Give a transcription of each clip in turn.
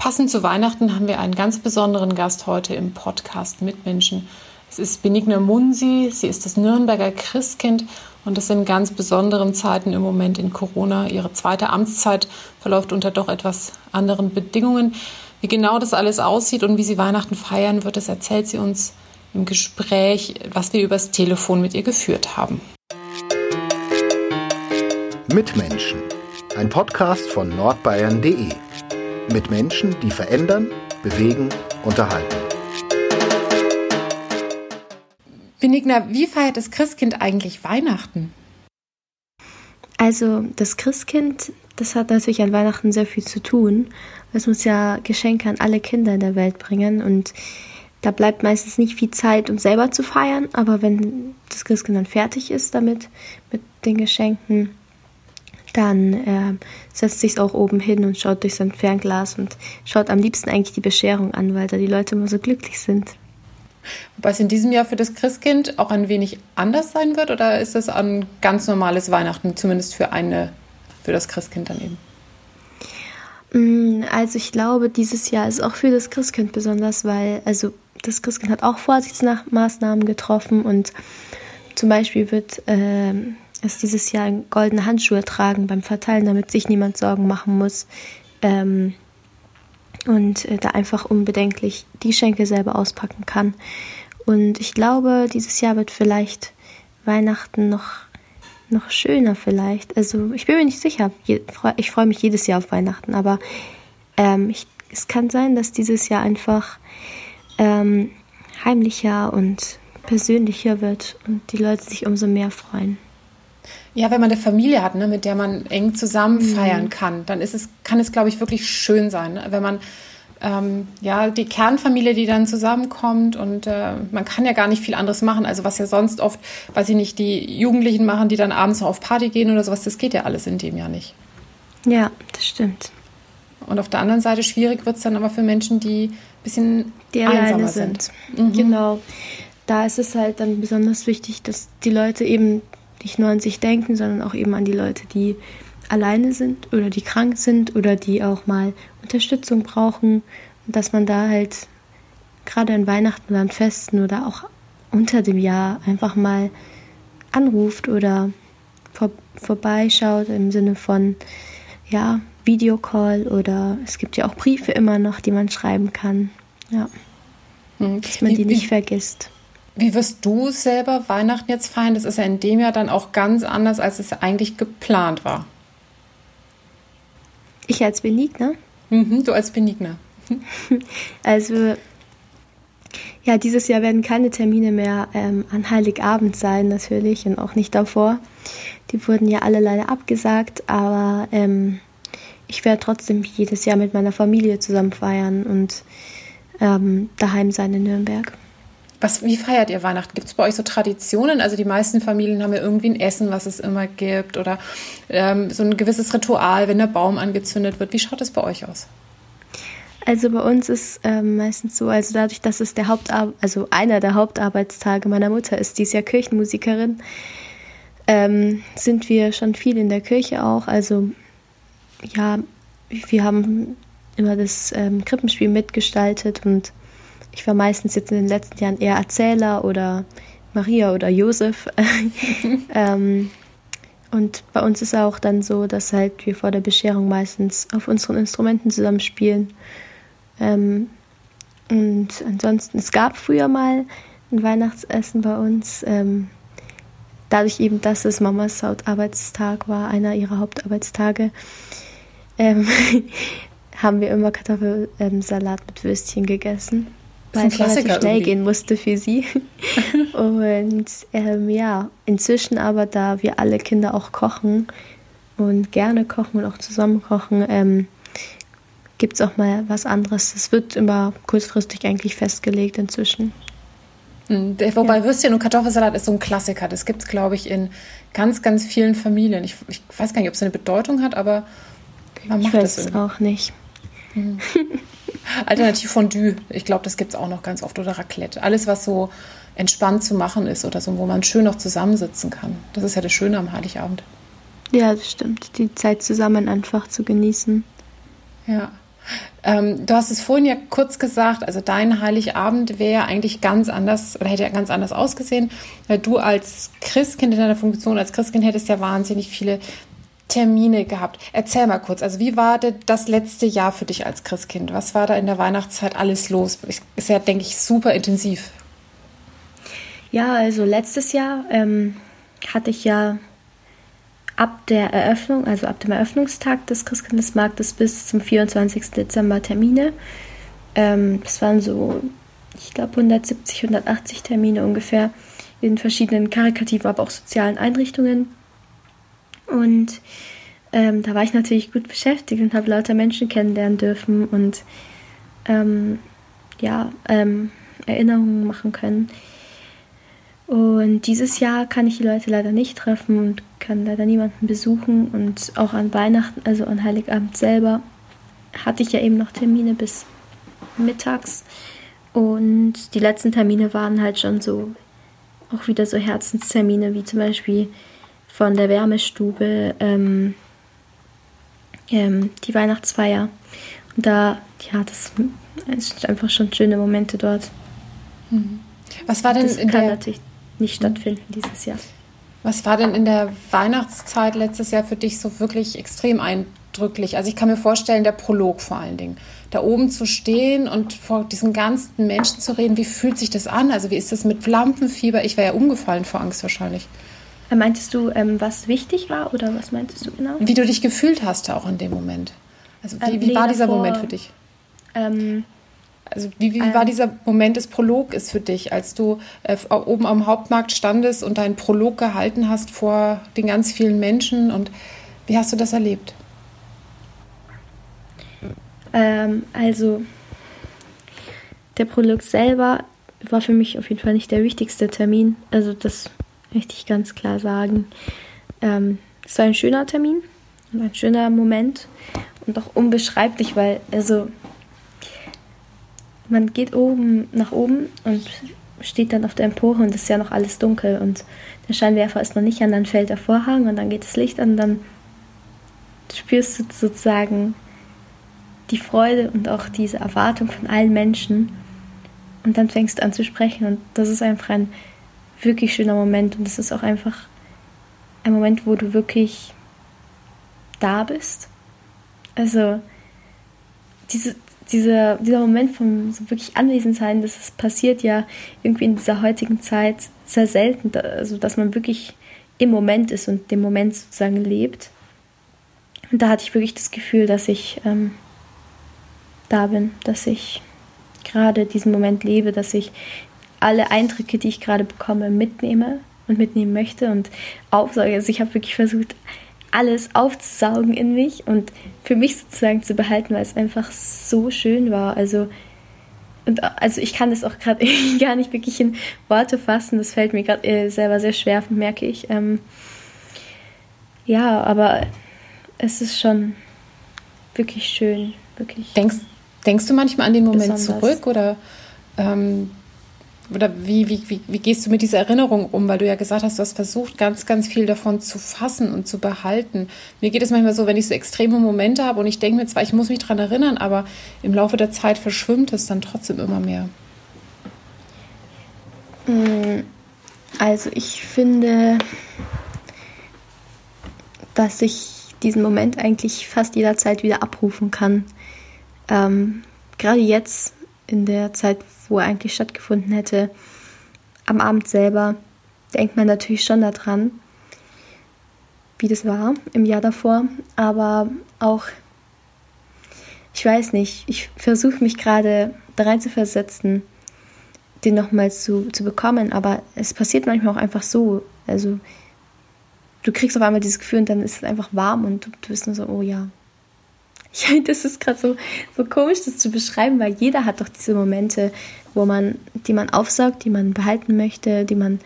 Passend zu Weihnachten haben wir einen ganz besonderen Gast heute im Podcast Mitmenschen. Es ist Benigna Munsi, sie ist das Nürnberger Christkind und das in ganz besonderen Zeiten im Moment in Corona. Ihre zweite Amtszeit verläuft unter doch etwas anderen Bedingungen. Wie genau das alles aussieht und wie sie Weihnachten feiern wird, das erzählt sie uns im Gespräch, was wir übers Telefon mit ihr geführt haben. Mitmenschen, ein Podcast von nordbayern.de mit Menschen, die verändern, bewegen, unterhalten. Benigna, wie feiert das Christkind eigentlich Weihnachten? Also das Christkind, das hat natürlich an Weihnachten sehr viel zu tun. Es muss ja Geschenke an alle Kinder in der Welt bringen und da bleibt meistens nicht viel Zeit, um selber zu feiern, aber wenn das Christkind dann fertig ist damit, mit den Geschenken, dann äh, setzt sich auch oben hin und schaut durch sein Fernglas und schaut am liebsten eigentlich die Bescherung an, weil da die Leute immer so glücklich sind. Wobei es in diesem Jahr für das Christkind auch ein wenig anders sein wird oder ist es ein ganz normales Weihnachten, zumindest für eine, für das Christkind dann eben? Mm, also ich glaube, dieses Jahr ist auch für das Christkind besonders, weil also das Christkind hat auch Vorsichtsmaßnahmen getroffen und zum Beispiel wird äh, es dieses Jahr goldene Handschuhe tragen beim Verteilen, damit sich niemand Sorgen machen muss. Ähm, und äh, da einfach unbedenklich die Schenke selber auspacken kann. Und ich glaube, dieses Jahr wird vielleicht Weihnachten noch, noch schöner vielleicht. Also ich bin mir nicht sicher. Ich freue mich jedes Jahr auf Weihnachten, aber ähm, ich, es kann sein, dass dieses Jahr einfach ähm, heimlicher und persönlicher wird und die Leute sich umso mehr freuen. Ja, wenn man eine Familie hat, ne, mit der man eng zusammen mhm. feiern kann, dann ist es, kann es, glaube ich, wirklich schön sein. Ne? Wenn man ähm, ja die Kernfamilie, die dann zusammenkommt und äh, man kann ja gar nicht viel anderes machen. Also was ja sonst oft, weiß ich nicht, die Jugendlichen machen, die dann abends noch auf Party gehen oder sowas, das geht ja alles in dem Jahr nicht. Ja, das stimmt. Und auf der anderen Seite schwierig wird es dann aber für Menschen, die ein bisschen die einsamer sind. sind. Mhm. Genau. Da ist es halt dann besonders wichtig, dass die Leute eben nicht nur an sich denken, sondern auch eben an die Leute, die alleine sind oder die krank sind oder die auch mal Unterstützung brauchen. Und dass man da halt gerade an Weihnachten oder an Festen oder auch unter dem Jahr einfach mal anruft oder vor, vorbeischaut im Sinne von, ja, Videocall oder es gibt ja auch Briefe immer noch, die man schreiben kann. Ja. Hm. Dass man die nicht vergisst. Wie wirst du selber Weihnachten jetzt feiern? Das ist ja in dem Jahr dann auch ganz anders, als es eigentlich geplant war. Ich als Benigner? Mhm, du als Benigner. also, ja, dieses Jahr werden keine Termine mehr ähm, an Heiligabend sein, natürlich, und auch nicht davor. Die wurden ja alle leider abgesagt, aber ähm, ich werde trotzdem jedes Jahr mit meiner Familie zusammen feiern und ähm, daheim sein in Nürnberg. Was, wie feiert ihr Weihnachten? Gibt es bei euch so Traditionen? Also die meisten Familien haben ja irgendwie ein Essen, was es immer gibt oder ähm, so ein gewisses Ritual, wenn der Baum angezündet wird. Wie schaut es bei euch aus? Also bei uns ist ähm, meistens so, also dadurch, dass es der Hauptar also einer der Hauptarbeitstage meiner Mutter ist, die ist ja Kirchenmusikerin, ähm, sind wir schon viel in der Kirche auch. Also ja, wir haben immer das ähm, Krippenspiel mitgestaltet und ich war meistens jetzt in den letzten Jahren eher Erzähler oder Maria oder Josef. ähm, und bei uns ist auch dann so, dass halt wir vor der Bescherung meistens auf unseren Instrumenten zusammenspielen. Ähm, und ansonsten, es gab früher mal ein Weihnachtsessen bei uns. Ähm, dadurch eben, dass es Mamas Hauptarbeitstag war, einer ihrer Hauptarbeitstage, ähm, haben wir immer Kartoffelsalat mit Würstchen gegessen weil es relativ schnell irgendwie. gehen musste für sie. und ähm, ja, inzwischen aber, da wir alle Kinder auch kochen und gerne kochen und auch zusammen kochen, ähm, gibt es auch mal was anderes. Es wird immer kurzfristig eigentlich festgelegt inzwischen. Hm, wobei ja. Würstchen und Kartoffelsalat ist so ein Klassiker. Das gibt es, glaube ich, in ganz, ganz vielen Familien. Ich, ich weiß gar nicht, ob es eine Bedeutung hat, aber man macht ich weiß es auch nicht. Mhm. Alternativ Fondue, ich glaube, das gibt es auch noch ganz oft. Oder Raclette. Alles, was so entspannt zu machen ist oder so, wo man schön noch zusammensitzen kann. Das ist ja das Schöne am Heiligabend. Ja, das stimmt. Die Zeit zusammen einfach zu genießen. Ja. Ähm, du hast es vorhin ja kurz gesagt, also dein Heiligabend wäre eigentlich ganz anders oder hätte ja ganz anders ausgesehen, weil du als Christkind in deiner Funktion als Christkind hättest ja wahnsinnig viele Termine gehabt. Erzähl mal kurz, also wie war das letzte Jahr für dich als Christkind? Was war da in der Weihnachtszeit alles los? Ist ja, denke ich, super intensiv. Ja, also letztes Jahr ähm, hatte ich ja ab der Eröffnung, also ab dem Eröffnungstag des Christkindlesmarktes bis zum 24. Dezember Termine. Ähm, das waren so, ich glaube, 170, 180 Termine ungefähr in verschiedenen karikativen, aber auch sozialen Einrichtungen. Und ähm, da war ich natürlich gut beschäftigt und habe lauter Menschen kennenlernen dürfen und ähm, ja, ähm, Erinnerungen machen können. Und dieses Jahr kann ich die Leute leider nicht treffen und kann leider niemanden besuchen. Und auch an Weihnachten, also an Heiligabend selber, hatte ich ja eben noch Termine bis mittags. Und die letzten Termine waren halt schon so, auch wieder so Herzenstermine, wie zum Beispiel von der Wärmestube, ähm, ähm, die Weihnachtsfeier. Und da, ja, das sind einfach schon schöne Momente dort. Mhm. Was war denn das in der natürlich nicht stattfinden dieses Jahr. Was war denn in der Weihnachtszeit letztes Jahr für dich so wirklich extrem eindrücklich? Also ich kann mir vorstellen, der Prolog vor allen Dingen. Da oben zu stehen und vor diesen ganzen Menschen zu reden, wie fühlt sich das an? Also wie ist das mit Lampenfieber? Ich wäre ja umgefallen vor Angst wahrscheinlich. Äh, meintest du, ähm, was wichtig war oder was meintest du genau? Wie du dich gefühlt hast auch in dem Moment. Also wie, ähm, wie nee, war dieser davor, Moment für dich? Ähm, also wie, wie war ähm. dieser Moment des Prologs für dich, als du äh, oben am Hauptmarkt standest und deinen Prolog gehalten hast vor den ganz vielen Menschen und wie hast du das erlebt? Ähm, also der Prolog selber war für mich auf jeden Fall nicht der wichtigste Termin. Also das möchte ich ganz klar sagen. Ähm, es war ein schöner Termin und ein schöner Moment und auch unbeschreiblich, weil also man geht oben nach oben und steht dann auf der Empore und es ist ja noch alles dunkel und der Scheinwerfer ist noch nicht an, dann fällt der Vorhang und dann geht das Licht an, und dann spürst du sozusagen die Freude und auch diese Erwartung von allen Menschen und dann fängst du an zu sprechen und das ist einfach ein wirklich schöner Moment und es ist auch einfach ein Moment, wo du wirklich da bist. Also diese, dieser, dieser Moment vom so wirklich Anwesensein, das ist, passiert ja irgendwie in dieser heutigen Zeit sehr selten, also dass man wirklich im Moment ist und dem Moment sozusagen lebt. Und da hatte ich wirklich das Gefühl, dass ich ähm, da bin, dass ich gerade diesen Moment lebe, dass ich alle Eindrücke, die ich gerade bekomme, mitnehme und mitnehmen möchte und aufsauge. Also ich habe wirklich versucht, alles aufzusaugen in mich und für mich sozusagen zu behalten, weil es einfach so schön war. Also, und also ich kann das auch gerade gar nicht wirklich in Worte fassen. Das fällt mir gerade äh, selber sehr schwer, merke ich. Ähm, ja, aber es ist schon wirklich schön, wirklich. Denkst, denkst du manchmal an den Moment besonders. zurück oder ähm, oder wie, wie, wie, wie gehst du mit dieser Erinnerung um? Weil du ja gesagt hast, du hast versucht, ganz, ganz viel davon zu fassen und zu behalten. Mir geht es manchmal so, wenn ich so extreme Momente habe und ich denke mir zwar, ich muss mich daran erinnern, aber im Laufe der Zeit verschwimmt es dann trotzdem immer mehr. Mm, also ich finde, dass ich diesen Moment eigentlich fast jederzeit wieder abrufen kann. Ähm, gerade jetzt in der Zeit, wo er eigentlich stattgefunden hätte. Am Abend selber denkt man natürlich schon daran, wie das war im Jahr davor, aber auch, ich weiß nicht, ich versuche mich gerade da rein zu versetzen, den nochmal zu, zu bekommen, aber es passiert manchmal auch einfach so. Also, du kriegst auf einmal dieses Gefühl und dann ist es einfach warm und du, du bist nur so, oh ja, ja, das ist gerade so, so komisch, das zu beschreiben, weil jeder hat doch diese Momente, wo man, die man aufsaugt, die man behalten möchte, die man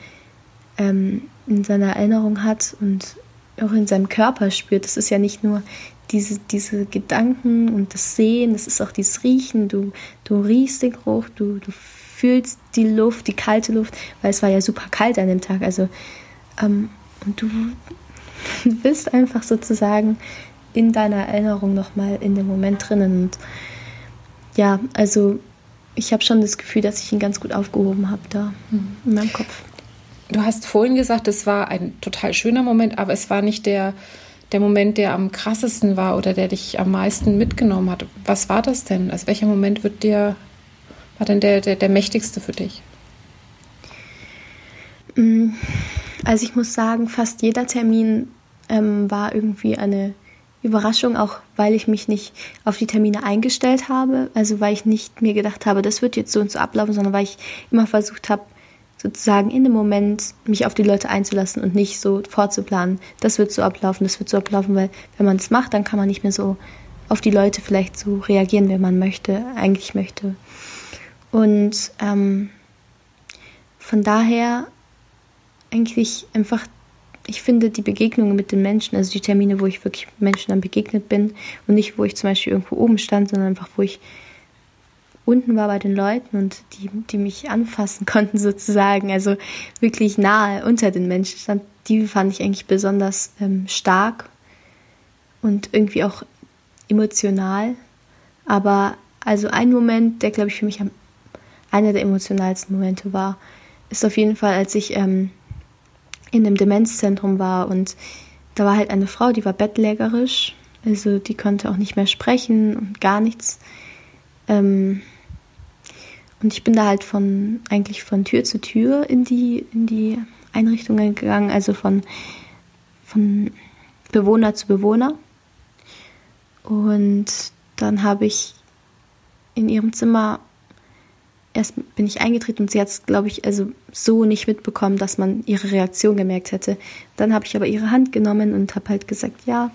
ähm, in seiner Erinnerung hat und auch in seinem Körper spürt. Das ist ja nicht nur diese, diese Gedanken und das Sehen, das ist auch dieses Riechen. Du, du riechst den Geruch, du, du fühlst die Luft, die kalte Luft, weil es war ja super kalt an dem Tag. Also, ähm, und du bist einfach sozusagen in deiner Erinnerung nochmal in dem Moment drinnen. Und ja, also ich habe schon das Gefühl, dass ich ihn ganz gut aufgehoben habe da mhm. in meinem Kopf. Du hast vorhin gesagt, es war ein total schöner Moment, aber es war nicht der, der Moment, der am krassesten war oder der dich am meisten mitgenommen hat. Was war das denn? Also welcher Moment wird dir, war denn der, der, der mächtigste für dich? Mm, also ich muss sagen, fast jeder Termin ähm, war irgendwie eine Überraschung, auch weil ich mich nicht auf die Termine eingestellt habe. Also weil ich nicht mir gedacht habe, das wird jetzt so und so ablaufen, sondern weil ich immer versucht habe, sozusagen in dem Moment mich auf die Leute einzulassen und nicht so vorzuplanen, das wird so ablaufen, das wird so ablaufen, weil wenn man es macht, dann kann man nicht mehr so auf die Leute vielleicht so reagieren, wenn man möchte, eigentlich möchte. Und ähm, von daher eigentlich einfach ich finde die Begegnungen mit den Menschen, also die Termine, wo ich wirklich Menschen dann begegnet bin und nicht, wo ich zum Beispiel irgendwo oben stand, sondern einfach, wo ich unten war bei den Leuten und die, die mich anfassen konnten sozusagen, also wirklich nahe unter den Menschen stand, die fand ich eigentlich besonders ähm, stark und irgendwie auch emotional. Aber also ein Moment, der glaube ich für mich am, einer der emotionalsten Momente war, ist auf jeden Fall, als ich ähm, in einem Demenzzentrum war und da war halt eine Frau, die war bettlägerisch, also die konnte auch nicht mehr sprechen und gar nichts. Ähm, und ich bin da halt von eigentlich von Tür zu Tür in die in die Einrichtungen gegangen, also von von Bewohner zu Bewohner. Und dann habe ich in ihrem Zimmer erst bin ich eingetreten und sie hat es, glaube ich, also so nicht mitbekommen, dass man ihre Reaktion gemerkt hätte. Dann habe ich aber ihre Hand genommen und habe halt gesagt, ja,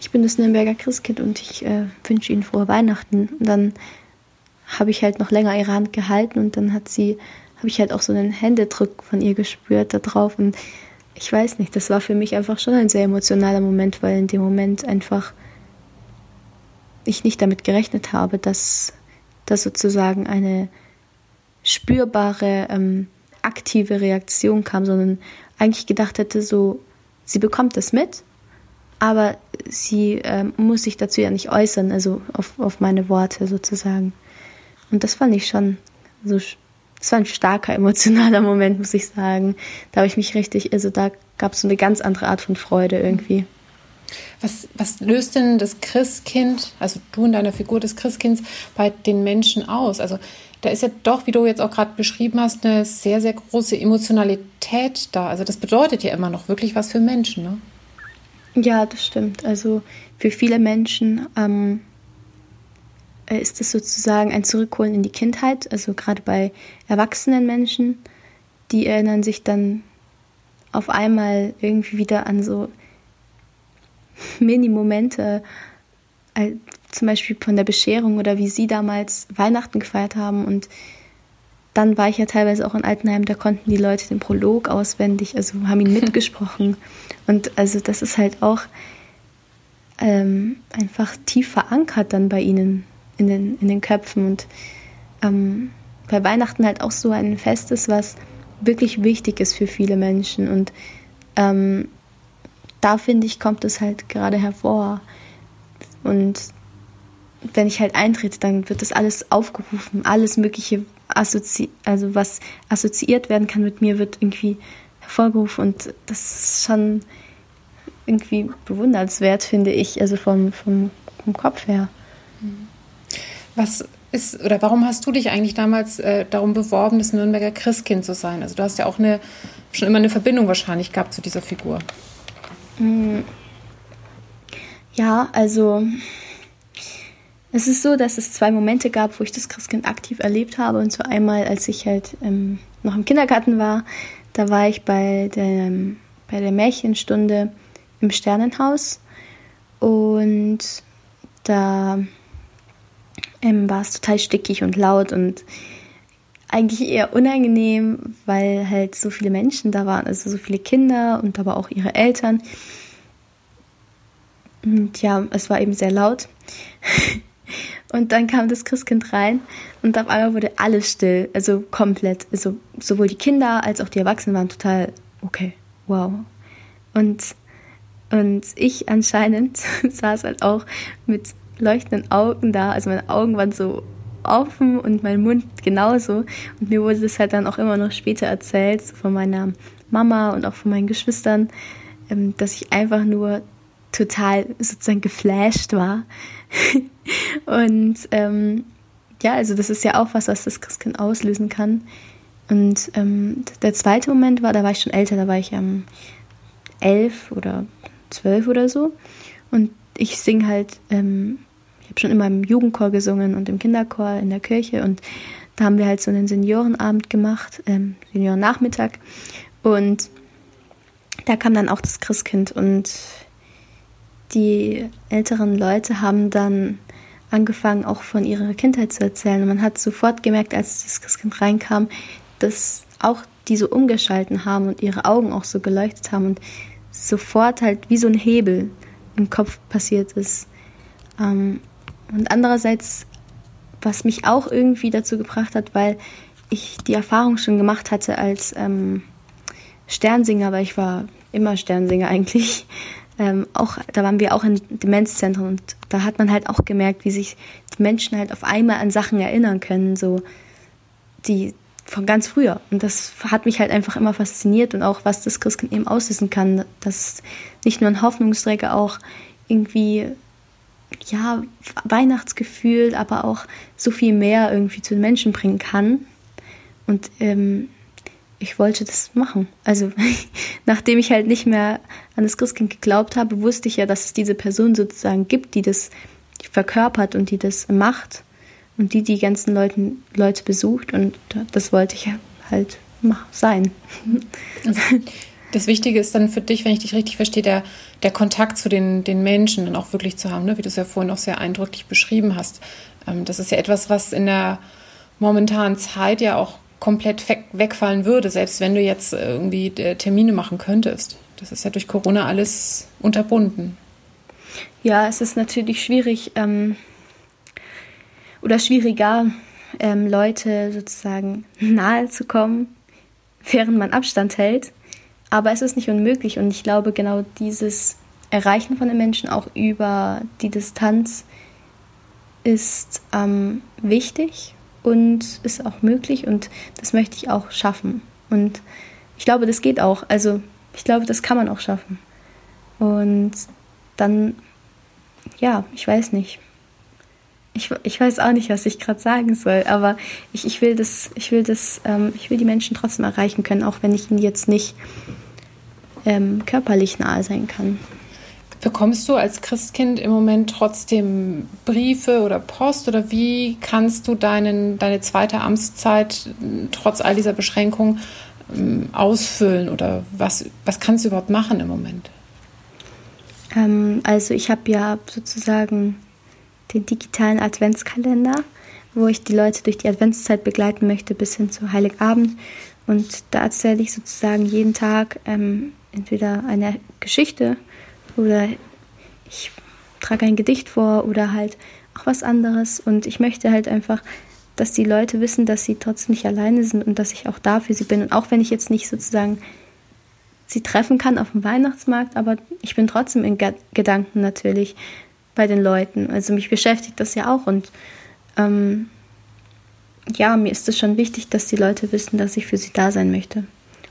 ich bin das Nürnberger Christkind und ich äh, wünsche Ihnen frohe Weihnachten. Und dann habe ich halt noch länger ihre Hand gehalten und dann hat sie, habe ich halt auch so einen Händedruck von ihr gespürt da drauf und ich weiß nicht, das war für mich einfach schon ein sehr emotionaler Moment, weil in dem Moment einfach ich nicht damit gerechnet habe, dass dass sozusagen eine spürbare, ähm, aktive Reaktion kam, sondern eigentlich gedacht hätte, so, sie bekommt das mit, aber sie ähm, muss sich dazu ja nicht äußern, also auf, auf meine Worte sozusagen. Und das fand ich schon so, das war ein starker emotionaler Moment, muss ich sagen. Da habe ich mich richtig, also da gab es so eine ganz andere Art von Freude irgendwie. Was, was löst denn das Christkind, also du und deine Figur des Christkinds, bei den Menschen aus? Also da ist ja doch, wie du jetzt auch gerade beschrieben hast, eine sehr, sehr große Emotionalität da. Also das bedeutet ja immer noch wirklich was für Menschen, ne? Ja, das stimmt. Also für viele Menschen ähm, äh, ist es sozusagen ein Zurückholen in die Kindheit. Also gerade bei erwachsenen Menschen, die erinnern sich dann auf einmal irgendwie wieder an so Mini-Momente, äh, zum Beispiel von der Bescherung oder wie sie damals Weihnachten gefeiert haben. Und dann war ich ja teilweise auch in Altenheim, da konnten die Leute den Prolog auswendig, also haben ihn mitgesprochen. Und also das ist halt auch ähm, einfach tief verankert dann bei ihnen in den, in den Köpfen. Und ähm, bei Weihnachten halt auch so ein Fest ist, was wirklich wichtig ist für viele Menschen. Und ähm, da finde ich, kommt es halt gerade hervor. Und wenn ich halt eintrete, dann wird das alles aufgerufen, alles Mögliche, assozi also was assoziiert werden kann mit mir, wird irgendwie hervorgerufen und das ist schon irgendwie bewundernswert, finde ich, also vom, vom, vom Kopf her. Was ist, oder warum hast du dich eigentlich damals äh, darum beworben, das Nürnberger Christkind zu sein? Also du hast ja auch eine, schon immer eine Verbindung wahrscheinlich gehabt zu dieser Figur. Hm. Ja, also es ist so, dass es zwei Momente gab, wo ich das Christkind aktiv erlebt habe. Und zwar einmal, als ich halt ähm, noch im Kindergarten war, da war ich bei der, bei der Märchenstunde im Sternenhaus. Und da ähm, war es total stickig und laut und eigentlich eher unangenehm, weil halt so viele Menschen da waren, also so viele Kinder und aber auch ihre Eltern. Und ja, es war eben sehr laut. Und dann kam das Christkind rein und auf einmal wurde alles still, also komplett. Also sowohl die Kinder als auch die Erwachsenen waren total okay, wow. Und, und ich anscheinend saß halt auch mit leuchtenden Augen da. Also meine Augen waren so offen und mein Mund genauso. Und mir wurde das halt dann auch immer noch später erzählt von meiner Mama und auch von meinen Geschwistern, ähm, dass ich einfach nur total sozusagen geflasht war. und ähm, ja, also das ist ja auch was, was das Christkind auslösen kann. Und ähm, der zweite Moment war, da war ich schon älter, da war ich ähm, elf oder zwölf oder so. Und ich singe halt, ähm, habe schon immer im Jugendchor gesungen und im Kinderchor in der Kirche. Und da haben wir halt so einen Seniorenabend gemacht, ähm, Seniorennachmittag. Und da kam dann auch das Christkind und die älteren Leute haben dann angefangen, auch von ihrer Kindheit zu erzählen. Und man hat sofort gemerkt, als das Christkind reinkam, dass auch die so umgeschalten haben und ihre Augen auch so geleuchtet haben und sofort halt wie so ein Hebel im Kopf passiert ist. Ähm, und andererseits, was mich auch irgendwie dazu gebracht hat, weil ich die Erfahrung schon gemacht hatte als ähm, Sternsinger, weil ich war immer Sternsinger eigentlich. Ähm, auch, da waren wir auch in Demenzzentren und da hat man halt auch gemerkt, wie sich die Menschen halt auf einmal an Sachen erinnern können, so die von ganz früher. Und das hat mich halt einfach immer fasziniert und auch, was das Christkind eben auslösen kann, dass nicht nur ein Hoffnungsträger auch irgendwie ja, Weihnachtsgefühl, aber auch so viel mehr irgendwie zu den Menschen bringen kann. Und ähm, ich wollte das machen. Also nachdem ich halt nicht mehr an das Christkind geglaubt habe, wusste ich ja, dass es diese Person sozusagen gibt, die das verkörpert und die das macht und die die ganzen Leuten, Leute besucht und das wollte ich halt sein. Also, das Wichtige ist dann für dich, wenn ich dich richtig verstehe, der, der Kontakt zu den, den Menschen dann auch wirklich zu haben, ne? wie du es ja vorhin auch sehr eindrücklich beschrieben hast. Ähm, das ist ja etwas, was in der momentanen Zeit ja auch komplett wegfallen würde, selbst wenn du jetzt irgendwie äh, Termine machen könntest. Das ist ja durch Corona alles unterbunden. Ja, es ist natürlich schwierig ähm, oder schwieriger, ähm, Leute sozusagen nahe zu kommen, während man Abstand hält. Aber es ist nicht unmöglich und ich glaube, genau dieses Erreichen von den Menschen auch über die Distanz ist ähm, wichtig und ist auch möglich und das möchte ich auch schaffen. Und ich glaube, das geht auch. Also ich glaube, das kann man auch schaffen. Und dann, ja, ich weiß nicht. Ich, ich weiß auch nicht, was ich gerade sagen soll, aber ich, ich will das, ich will das, ähm, ich will die Menschen trotzdem erreichen können, auch wenn ich ihnen jetzt nicht ähm, körperlich nahe sein kann. Bekommst du als Christkind im Moment trotzdem Briefe oder Post oder wie kannst du deinen, deine zweite Amtszeit trotz all dieser Beschränkungen ähm, ausfüllen oder was, was kannst du überhaupt machen im Moment? Ähm, also ich habe ja sozusagen den digitalen Adventskalender, wo ich die Leute durch die Adventszeit begleiten möchte bis hin zu Heiligabend. Und da erzähle ich sozusagen jeden Tag ähm, entweder eine Geschichte oder ich trage ein Gedicht vor oder halt auch was anderes. Und ich möchte halt einfach, dass die Leute wissen, dass sie trotzdem nicht alleine sind und dass ich auch da für sie bin. Und auch wenn ich jetzt nicht sozusagen sie treffen kann auf dem Weihnachtsmarkt, aber ich bin trotzdem in Gedanken natürlich bei den Leuten. Also mich beschäftigt das ja auch und ähm, ja, mir ist es schon wichtig, dass die Leute wissen, dass ich für sie da sein möchte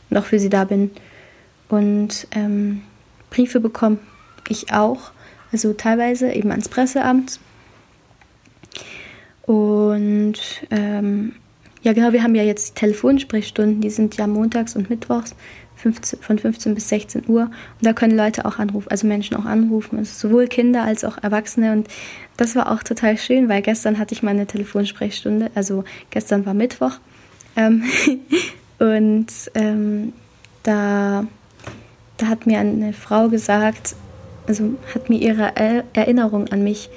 und auch für sie da bin. Und ähm, Briefe bekommen ich auch, also teilweise eben ans Presseamt. Und ähm, ja, genau, wir haben ja jetzt Telefonsprechstunden, die sind ja montags und mittwochs 15, von 15 bis 16 Uhr. Und da können Leute auch anrufen, also Menschen auch anrufen, also sowohl Kinder als auch Erwachsene. Und das war auch total schön, weil gestern hatte ich meine Telefonsprechstunde, also gestern war Mittwoch. Ähm, und ähm, da, da hat mir eine Frau gesagt, also hat mir ihre Erinnerung an mich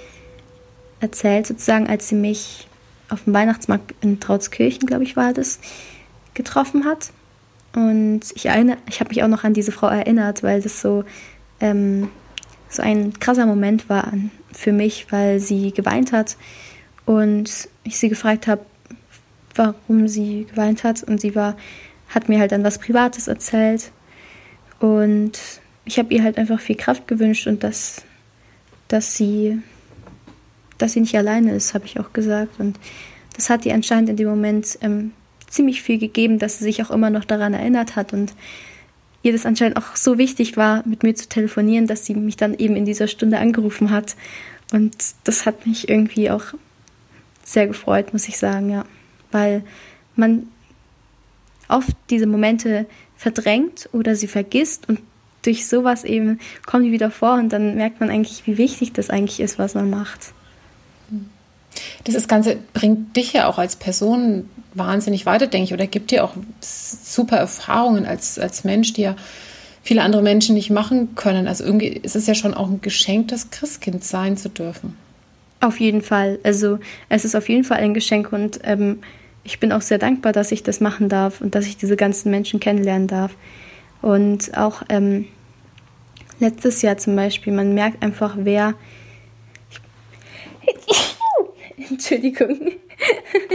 erzählt, sozusagen, als sie mich auf dem Weihnachtsmarkt in Trautskirchen, glaube ich, war das, getroffen hat. Und ich, ich habe mich auch noch an diese Frau erinnert, weil das so, ähm, so ein krasser Moment war für mich, weil sie geweint hat und ich sie gefragt habe, warum sie geweint hat. Und sie war, hat mir halt dann was Privates erzählt. Und ich habe ihr halt einfach viel Kraft gewünscht und dass, dass sie dass sie nicht alleine ist, habe ich auch gesagt. Und das hat ihr anscheinend in dem Moment ähm, ziemlich viel gegeben, dass sie sich auch immer noch daran erinnert hat und ihr das anscheinend auch so wichtig war, mit mir zu telefonieren, dass sie mich dann eben in dieser Stunde angerufen hat. Und das hat mich irgendwie auch sehr gefreut, muss ich sagen, ja. Weil man oft diese Momente verdrängt oder sie vergisst und durch sowas eben kommen die wieder vor und dann merkt man eigentlich, wie wichtig das eigentlich ist, was man macht. Das Ganze bringt dich ja auch als Person wahnsinnig weiter, denke ich, oder gibt dir auch super Erfahrungen als, als Mensch, die ja viele andere Menschen nicht machen können. Also irgendwie ist es ja schon auch ein Geschenk, das Christkind sein zu dürfen. Auf jeden Fall. Also es ist auf jeden Fall ein Geschenk und ähm, ich bin auch sehr dankbar, dass ich das machen darf und dass ich diese ganzen Menschen kennenlernen darf. Und auch ähm, letztes Jahr zum Beispiel, man merkt einfach, wer. Entschuldigung.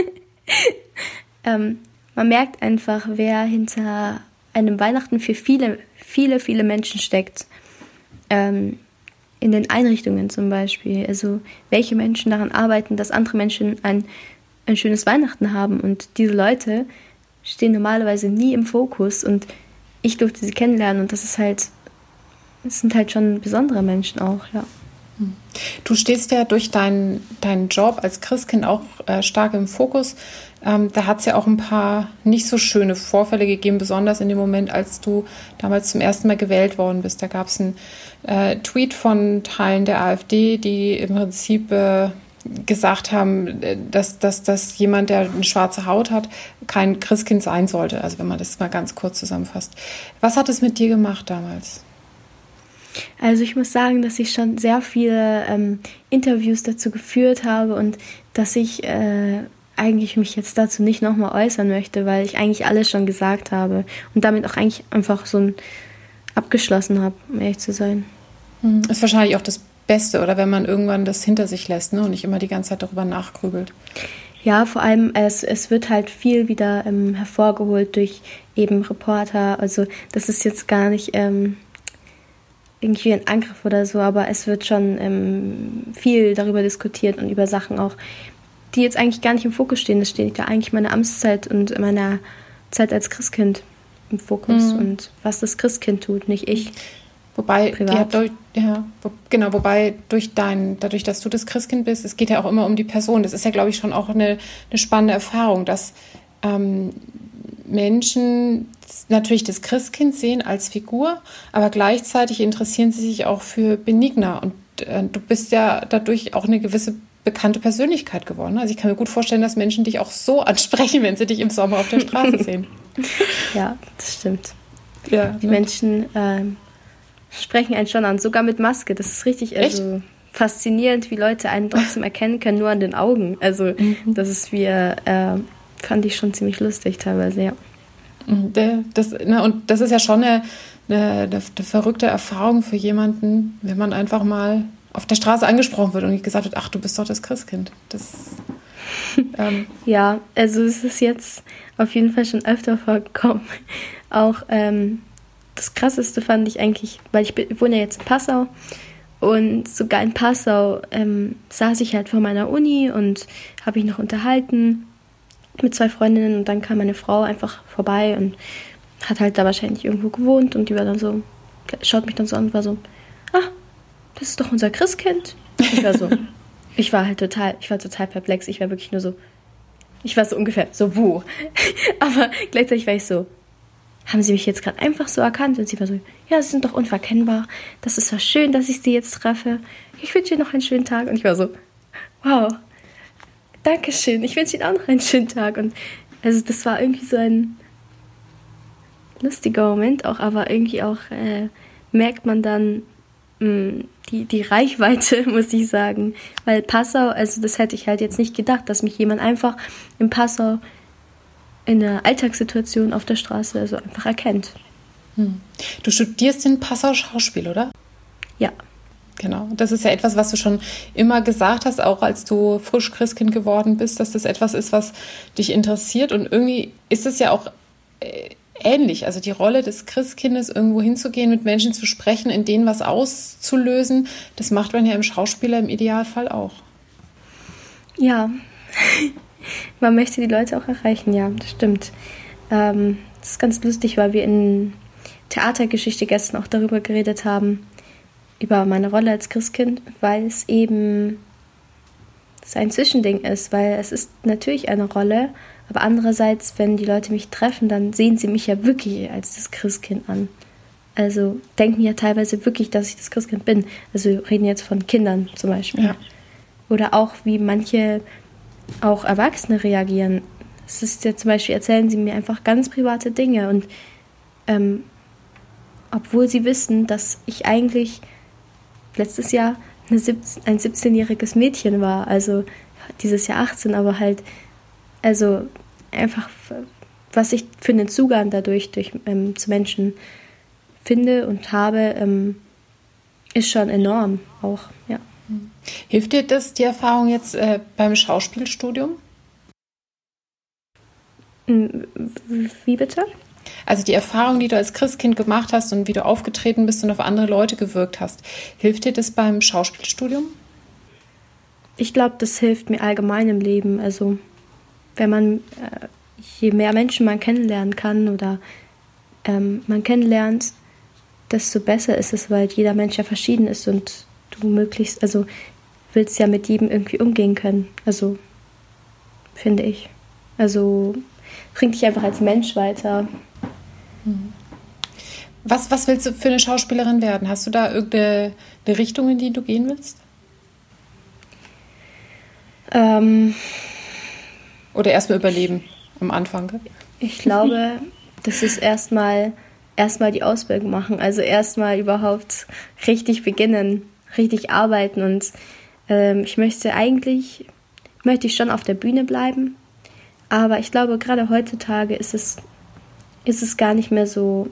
ähm, man merkt einfach, wer hinter einem Weihnachten für viele, viele, viele Menschen steckt. Ähm, in den Einrichtungen zum Beispiel. Also welche Menschen daran arbeiten, dass andere Menschen ein, ein schönes Weihnachten haben. Und diese Leute stehen normalerweise nie im Fokus. Und ich durfte sie kennenlernen. Und das ist halt, es sind halt schon besondere Menschen auch, ja. Du stehst ja durch deinen, deinen Job als Christkind auch äh, stark im Fokus. Ähm, da hat es ja auch ein paar nicht so schöne Vorfälle gegeben, besonders in dem Moment, als du damals zum ersten Mal gewählt worden bist. Da gab es einen äh, Tweet von Teilen der AfD, die im Prinzip äh, gesagt haben, äh, dass, dass, dass jemand, der eine schwarze Haut hat, kein Christkind sein sollte. Also wenn man das mal ganz kurz zusammenfasst. Was hat es mit dir gemacht damals? Also ich muss sagen, dass ich schon sehr viele ähm, Interviews dazu geführt habe und dass ich äh, eigentlich mich jetzt dazu nicht nochmal äußern möchte, weil ich eigentlich alles schon gesagt habe und damit auch eigentlich einfach so ein abgeschlossen habe, um ehrlich zu sein. Hm, ist wahrscheinlich auch das Beste, oder wenn man irgendwann das hinter sich lässt ne, und nicht immer die ganze Zeit darüber nachgrübelt. Ja, vor allem, es, es wird halt viel wieder ähm, hervorgeholt durch eben Reporter. Also das ist jetzt gar nicht ähm, irgendwie ein Angriff oder so, aber es wird schon ähm, viel darüber diskutiert und über Sachen auch, die jetzt eigentlich gar nicht im Fokus stehen. Es steht ja eigentlich meine Amtszeit und meine Zeit als Christkind im Fokus mhm. und was das Christkind tut, nicht ich. Wobei, ja, durch, ja, wo, genau, wobei durch dein, dadurch, dass du das Christkind bist, es geht ja auch immer um die Person. Das ist ja, glaube ich, schon auch eine, eine spannende Erfahrung, dass ähm, Menschen natürlich das Christkind sehen als Figur, aber gleichzeitig interessieren sie sich auch für Benigna. Und äh, du bist ja dadurch auch eine gewisse bekannte Persönlichkeit geworden. Also ich kann mir gut vorstellen, dass Menschen dich auch so ansprechen, wenn sie dich im Sommer auf der Straße sehen. Ja, das stimmt. Ja, die ne? Menschen ähm, sprechen einen schon an, sogar mit Maske. Das ist richtig also faszinierend, wie Leute einen trotzdem erkennen können, nur an den Augen. Also mhm. das ist wie, äh, fand ich schon ziemlich lustig teilweise, ja. Mhm, das, ne, und das ist ja schon eine, eine, eine, verrückte Erfahrung für jemanden, wenn man einfach mal auf der Straße angesprochen wird und gesagt wird, ach, du bist doch das Christkind. Das, ähm. Ja, also es ist jetzt auf jeden Fall schon öfter vorgekommen. Auch ähm, das Krasseste fand ich eigentlich, weil ich, ich wohne ja jetzt in Passau und sogar in Passau ähm, saß ich halt vor meiner Uni und habe mich noch unterhalten mit zwei Freundinnen und dann kam meine Frau einfach vorbei und hat halt da wahrscheinlich irgendwo gewohnt und die war dann so, schaut mich dann so an und war so, ah, das ist doch unser Christkind. Ich war so, ich war halt total, ich war total perplex. Ich war wirklich nur so, ich war so ungefähr, so wo? Aber gleichzeitig war ich so, haben Sie mich jetzt gerade einfach so erkannt? Und sie war so, ja, Sie sind doch unverkennbar. Das ist so schön, dass ich Sie jetzt treffe. Ich wünsche Ihnen noch einen schönen Tag. Und ich war so, wow, Dankeschön. Ich wünsche Ihnen auch noch einen schönen Tag. Und also das war irgendwie so ein lustiger Moment auch, aber irgendwie auch äh, merkt man dann, Mm, die, die Reichweite, muss ich sagen. Weil Passau, also das hätte ich halt jetzt nicht gedacht, dass mich jemand einfach in Passau in der Alltagssituation auf der Straße also einfach erkennt. Hm. Du studierst in Passau Schauspiel, oder? Ja. Genau. Das ist ja etwas, was du schon immer gesagt hast, auch als du frisch Christkind geworden bist, dass das etwas ist, was dich interessiert. Und irgendwie ist es ja auch äh, ähnlich. Also die Rolle des Christkindes, irgendwo hinzugehen, mit Menschen zu sprechen, in denen was auszulösen, das macht man ja im Schauspieler im Idealfall auch. Ja, man möchte die Leute auch erreichen, ja, das stimmt. Ähm, das ist ganz lustig, weil wir in Theatergeschichte gestern auch darüber geredet haben, über meine Rolle als Christkind, weil es eben ein Zwischending ist, weil es ist natürlich eine Rolle, aber andererseits, wenn die Leute mich treffen, dann sehen sie mich ja wirklich als das Christkind an. Also denken ja teilweise wirklich, dass ich das Christkind bin. Also reden jetzt von Kindern zum Beispiel. Ja. Oder auch wie manche auch Erwachsene reagieren. Es ist ja zum Beispiel, erzählen sie mir einfach ganz private Dinge und ähm, obwohl sie wissen, dass ich eigentlich letztes Jahr 17, ein 17-jähriges Mädchen war, also dieses Jahr 18, aber halt, also einfach, was ich für einen Zugang dadurch durch, ähm, zu Menschen finde und habe, ähm, ist schon enorm auch, ja. Hilft dir das, die Erfahrung jetzt äh, beim Schauspielstudium? Hm, wie bitte? Also die Erfahrung, die du als Christkind gemacht hast und wie du aufgetreten bist und auf andere Leute gewirkt hast, hilft dir das beim Schauspielstudium? Ich glaube, das hilft mir allgemein im Leben. Also wenn man, äh, je mehr Menschen man kennenlernen kann oder ähm, man kennenlernt, desto besser ist es, weil jeder Mensch ja verschieden ist und du möglichst, also willst ja mit jedem irgendwie umgehen können. Also finde ich. Also bringt dich einfach als Mensch weiter. Was, was willst du für eine Schauspielerin werden? Hast du da irgendeine Richtung, in die du gehen willst? Ähm, Oder erstmal überleben am Anfang? Ich glaube, das ist erstmal erstmal die Ausbildung machen, also erstmal überhaupt richtig beginnen, richtig arbeiten und ähm, ich möchte eigentlich möchte ich schon auf der Bühne bleiben, aber ich glaube gerade heutzutage ist es ist es gar nicht mehr so,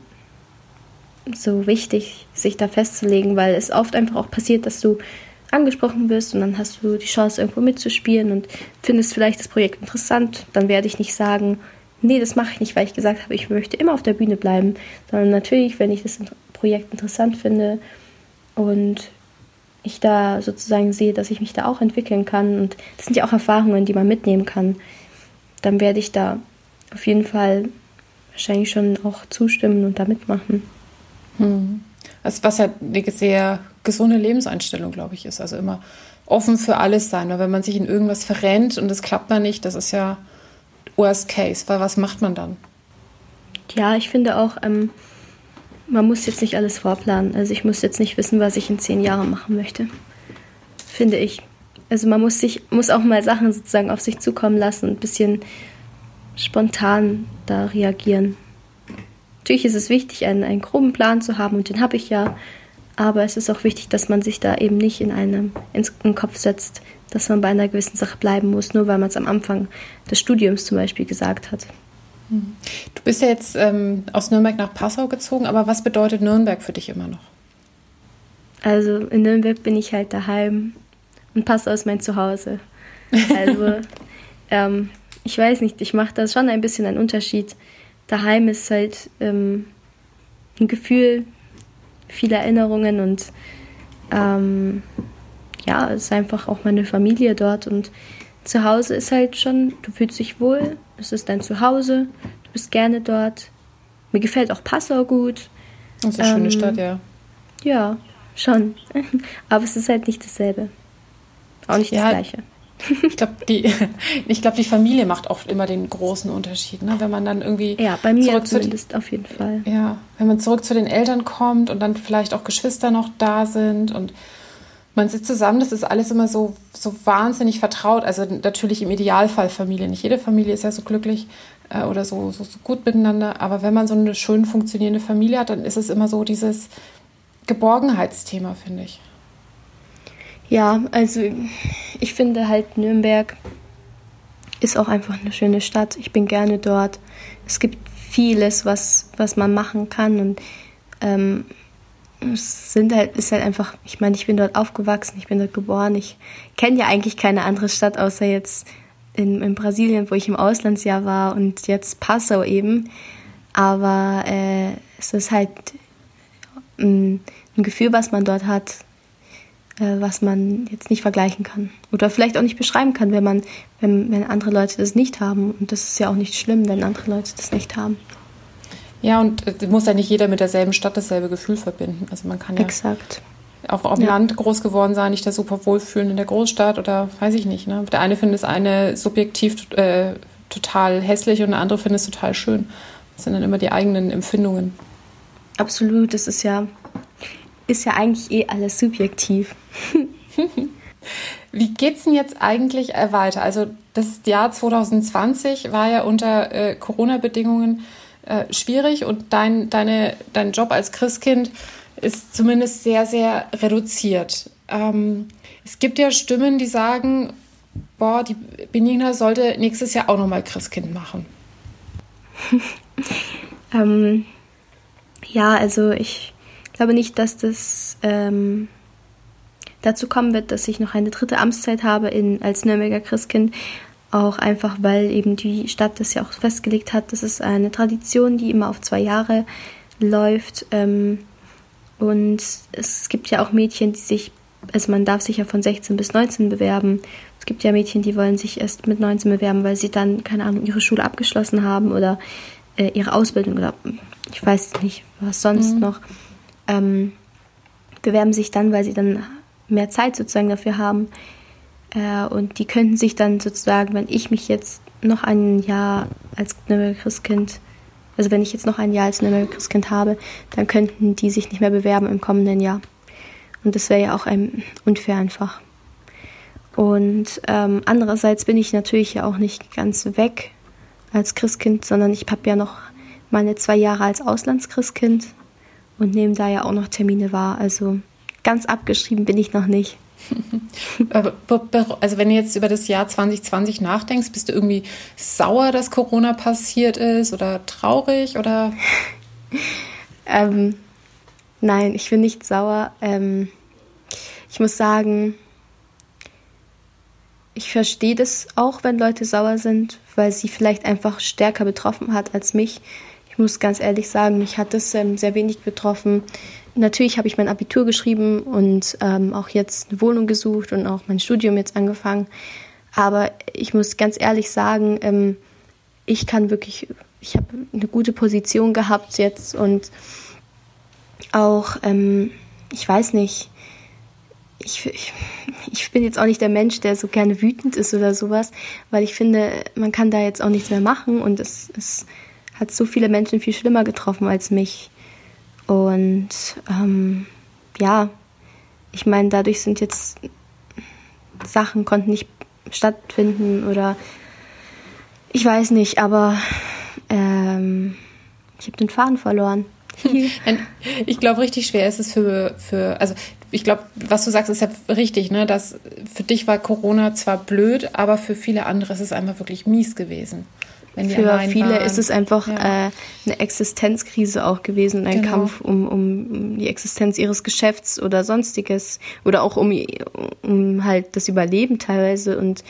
so wichtig, sich da festzulegen, weil es oft einfach auch passiert, dass du angesprochen wirst und dann hast du die Chance, irgendwo mitzuspielen und findest vielleicht das Projekt interessant. Dann werde ich nicht sagen, nee, das mache ich nicht, weil ich gesagt habe, ich möchte immer auf der Bühne bleiben, sondern natürlich, wenn ich das Projekt interessant finde und ich da sozusagen sehe, dass ich mich da auch entwickeln kann und das sind ja auch Erfahrungen, die man mitnehmen kann, dann werde ich da auf jeden Fall wahrscheinlich schon auch zustimmen und da mitmachen. Hm. Also was ja eine sehr gesunde Lebenseinstellung, glaube ich, ist. Also immer offen für alles sein. Weil wenn man sich in irgendwas verrennt und es klappt dann nicht, das ist ja Worst Case. Weil was macht man dann? Ja, ich finde auch, ähm, man muss jetzt nicht alles vorplanen. Also ich muss jetzt nicht wissen, was ich in zehn Jahren machen möchte. Finde ich. Also man muss sich, muss auch mal Sachen sozusagen auf sich zukommen lassen, ein bisschen spontan da reagieren. Natürlich ist es wichtig, einen, einen groben Plan zu haben und den habe ich ja. Aber es ist auch wichtig, dass man sich da eben nicht in einem ins, in den Kopf setzt, dass man bei einer gewissen Sache bleiben muss, nur weil man es am Anfang des Studiums zum Beispiel gesagt hat. Du bist ja jetzt ähm, aus Nürnberg nach Passau gezogen, aber was bedeutet Nürnberg für dich immer noch? Also in Nürnberg bin ich halt daheim und Passau ist mein Zuhause. Also ähm, ich weiß nicht, ich mache da schon ein bisschen einen Unterschied. Daheim ist halt ähm, ein Gefühl, viele Erinnerungen und ähm, ja, es ist einfach auch meine Familie dort und zu Hause ist halt schon, du fühlst dich wohl, es ist dein Zuhause, du bist gerne dort. Mir gefällt auch Passau gut. Das ist eine ähm, schöne Stadt, ja. Ja, schon. Aber es ist halt nicht dasselbe. Auch nicht ja, das Gleiche. Ich glaube, die, glaub, die Familie macht oft immer den großen Unterschied. Ne? Wenn man dann irgendwie. Ja, bei mir zumindest auf jeden Fall. Ja, wenn man zurück zu den Eltern kommt und dann vielleicht auch Geschwister noch da sind und man sitzt zusammen, das ist alles immer so, so wahnsinnig vertraut. Also natürlich im Idealfall Familie. Nicht jede Familie ist ja so glücklich äh, oder so, so, so gut miteinander. Aber wenn man so eine schön funktionierende Familie hat, dann ist es immer so dieses Geborgenheitsthema, finde ich. Ja, also ich finde halt Nürnberg ist auch einfach eine schöne Stadt. Ich bin gerne dort. Es gibt vieles, was, was man machen kann und ähm, es sind halt, ist halt einfach, ich meine, ich bin dort aufgewachsen, ich bin dort geboren. Ich kenne ja eigentlich keine andere Stadt außer jetzt in, in Brasilien, wo ich im Auslandsjahr war und jetzt Passau eben. Aber äh, es ist halt ein, ein Gefühl, was man dort hat, äh, was man jetzt nicht vergleichen kann. Oder vielleicht auch nicht beschreiben kann, wenn man, wenn, wenn andere Leute das nicht haben. Und das ist ja auch nicht schlimm, wenn andere Leute das nicht haben. Ja, und äh, muss ja nicht jeder mit derselben Stadt dasselbe Gefühl verbinden. Also man kann ja Exakt. auch auf dem ja. Land groß geworden sein, nicht da super wohlfühlen in der Großstadt oder weiß ich nicht. Ne? Der eine findet das eine subjektiv äh, total hässlich und der andere findet es total schön. Das sind dann immer die eigenen Empfindungen. Absolut, das ist ja, ist ja eigentlich eh alles subjektiv. Wie geht's denn jetzt eigentlich äh, weiter? Also das Jahr 2020 war ja unter äh, Corona-Bedingungen äh, schwierig und dein, deine, dein Job als Christkind ist zumindest sehr, sehr reduziert. Ähm, es gibt ja Stimmen, die sagen, boah, die Benigna sollte nächstes Jahr auch nochmal Christkind machen. ähm, ja, also ich glaube nicht, dass das ähm, dazu kommen wird, dass ich noch eine dritte Amtszeit habe in, als Nürnberger Christkind. Auch einfach, weil eben die Stadt das ja auch festgelegt hat. Das ist eine Tradition, die immer auf zwei Jahre läuft. Ähm, und es gibt ja auch Mädchen, die sich, also man darf sich ja von 16 bis 19 bewerben. Es gibt ja Mädchen, die wollen sich erst mit 19 bewerben, weil sie dann, keine Ahnung, ihre Schule abgeschlossen haben oder äh, ihre Ausbildung oder ich weiß nicht, was sonst mhm. noch. Ähm, bewerben sich dann, weil sie dann mehr Zeit sozusagen dafür haben. Äh, und die könnten sich dann sozusagen, wenn ich mich jetzt noch ein Jahr als Nürnberger Christkind, also wenn ich jetzt noch ein Jahr als Nürnberger Christkind habe, dann könnten die sich nicht mehr bewerben im kommenden Jahr. Und das wäre ja auch ein unfair einfach. Und ähm, andererseits bin ich natürlich ja auch nicht ganz weg als Christkind, sondern ich habe ja noch meine zwei Jahre als Auslandschristkind und nehme da ja auch noch Termine wahr. Also ganz abgeschrieben bin ich noch nicht. Also wenn du jetzt über das Jahr 2020 nachdenkst, bist du irgendwie sauer, dass Corona passiert ist oder traurig oder? ähm, nein, ich bin nicht sauer. Ähm, ich muss sagen, ich verstehe das auch, wenn Leute sauer sind, weil sie vielleicht einfach stärker betroffen hat als mich. Ich muss ganz ehrlich sagen, mich hat das ähm, sehr wenig betroffen. Natürlich habe ich mein Abitur geschrieben und ähm, auch jetzt eine Wohnung gesucht und auch mein Studium jetzt angefangen. Aber ich muss ganz ehrlich sagen, ähm, ich kann wirklich, ich habe eine gute Position gehabt jetzt und auch, ähm, ich weiß nicht, ich, ich, ich, bin jetzt auch nicht der Mensch, der so gerne wütend ist oder sowas, weil ich finde, man kann da jetzt auch nichts mehr machen und es, es hat so viele Menschen viel schlimmer getroffen als mich. Und ähm, ja, ich meine, dadurch sind jetzt Sachen konnten nicht stattfinden oder ich weiß nicht, aber ähm, ich habe den Faden verloren. ich glaube, richtig schwer ist es für, für also ich glaube, was du sagst, ist ja richtig, ne? Dass für dich war Corona zwar blöd, aber für viele andere ist es einfach wirklich mies gewesen. Für viele waren. ist es einfach ja. äh, eine Existenzkrise auch gewesen, ein genau. Kampf um, um die Existenz ihres Geschäfts oder sonstiges oder auch um, um halt das Überleben teilweise. Und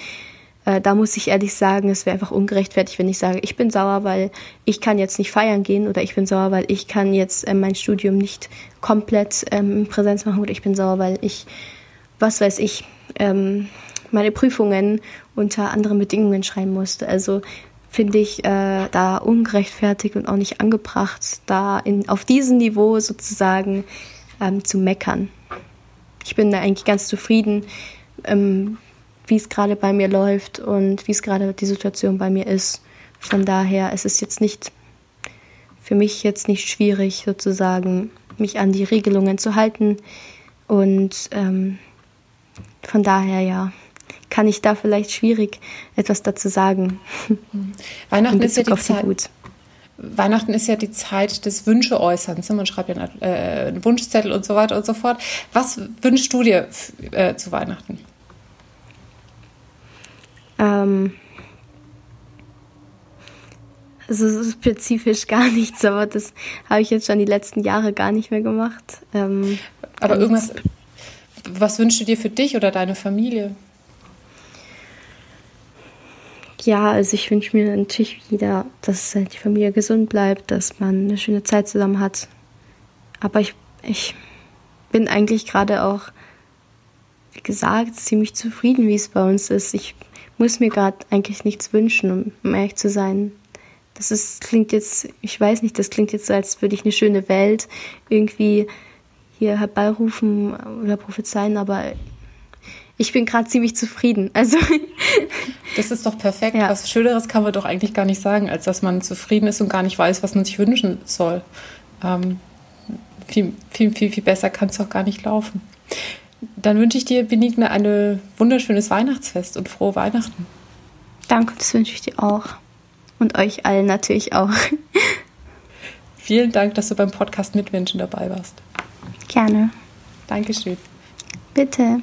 äh, da muss ich ehrlich sagen, es wäre einfach ungerechtfertigt, wenn ich sage, ich bin sauer, weil ich kann jetzt nicht feiern gehen oder ich bin sauer, weil ich kann jetzt äh, mein Studium nicht komplett ähm, in Präsenz machen oder ich bin sauer, weil ich, was weiß ich, ähm, meine Prüfungen unter anderen Bedingungen schreiben musste. Also finde ich äh, da ungerechtfertigt und auch nicht angebracht, da in, auf diesem Niveau sozusagen ähm, zu meckern. Ich bin da eigentlich ganz zufrieden, ähm, wie es gerade bei mir läuft und wie es gerade die Situation bei mir ist. Von daher ist es jetzt nicht für mich jetzt nicht schwierig, sozusagen mich an die Regelungen zu halten. Und ähm, von daher ja, kann ich da vielleicht schwierig etwas dazu sagen. Weihnachten ist ja die Zeit. Weihnachten ist ja die Zeit des Wünscheäußerns. Ne? Man schreibt ja einen, äh, einen Wunschzettel und so weiter und so fort. Was wünschst du dir äh, zu Weihnachten? Ähm, also spezifisch gar nichts, aber das habe ich jetzt schon die letzten Jahre gar nicht mehr gemacht. Ähm, aber irgendwas, was wünschst du dir für dich oder deine Familie? Ja, also ich wünsche mir natürlich wieder, dass halt die Familie gesund bleibt, dass man eine schöne Zeit zusammen hat. Aber ich, ich bin eigentlich gerade auch gesagt, ziemlich zufrieden, wie es bei uns ist. Ich muss mir gerade eigentlich nichts wünschen, um ehrlich zu sein. Das ist, klingt jetzt, ich weiß nicht, das klingt jetzt so, als würde ich eine schöne Welt irgendwie hier herbeirufen oder prophezeien, aber ich bin gerade ziemlich zufrieden. Also das ist doch perfekt. Ja. Was Schöneres kann man doch eigentlich gar nicht sagen, als dass man zufrieden ist und gar nicht weiß, was man sich wünschen soll. Ähm, viel, viel, viel, viel besser kann es doch gar nicht laufen. Dann wünsche ich dir, Benigne, ein wunderschönes Weihnachtsfest und frohe Weihnachten. Danke, das wünsche ich dir auch. Und euch allen natürlich auch. Vielen Dank, dass du beim Podcast Mitmenschen dabei warst. Gerne. Dankeschön. Bitte.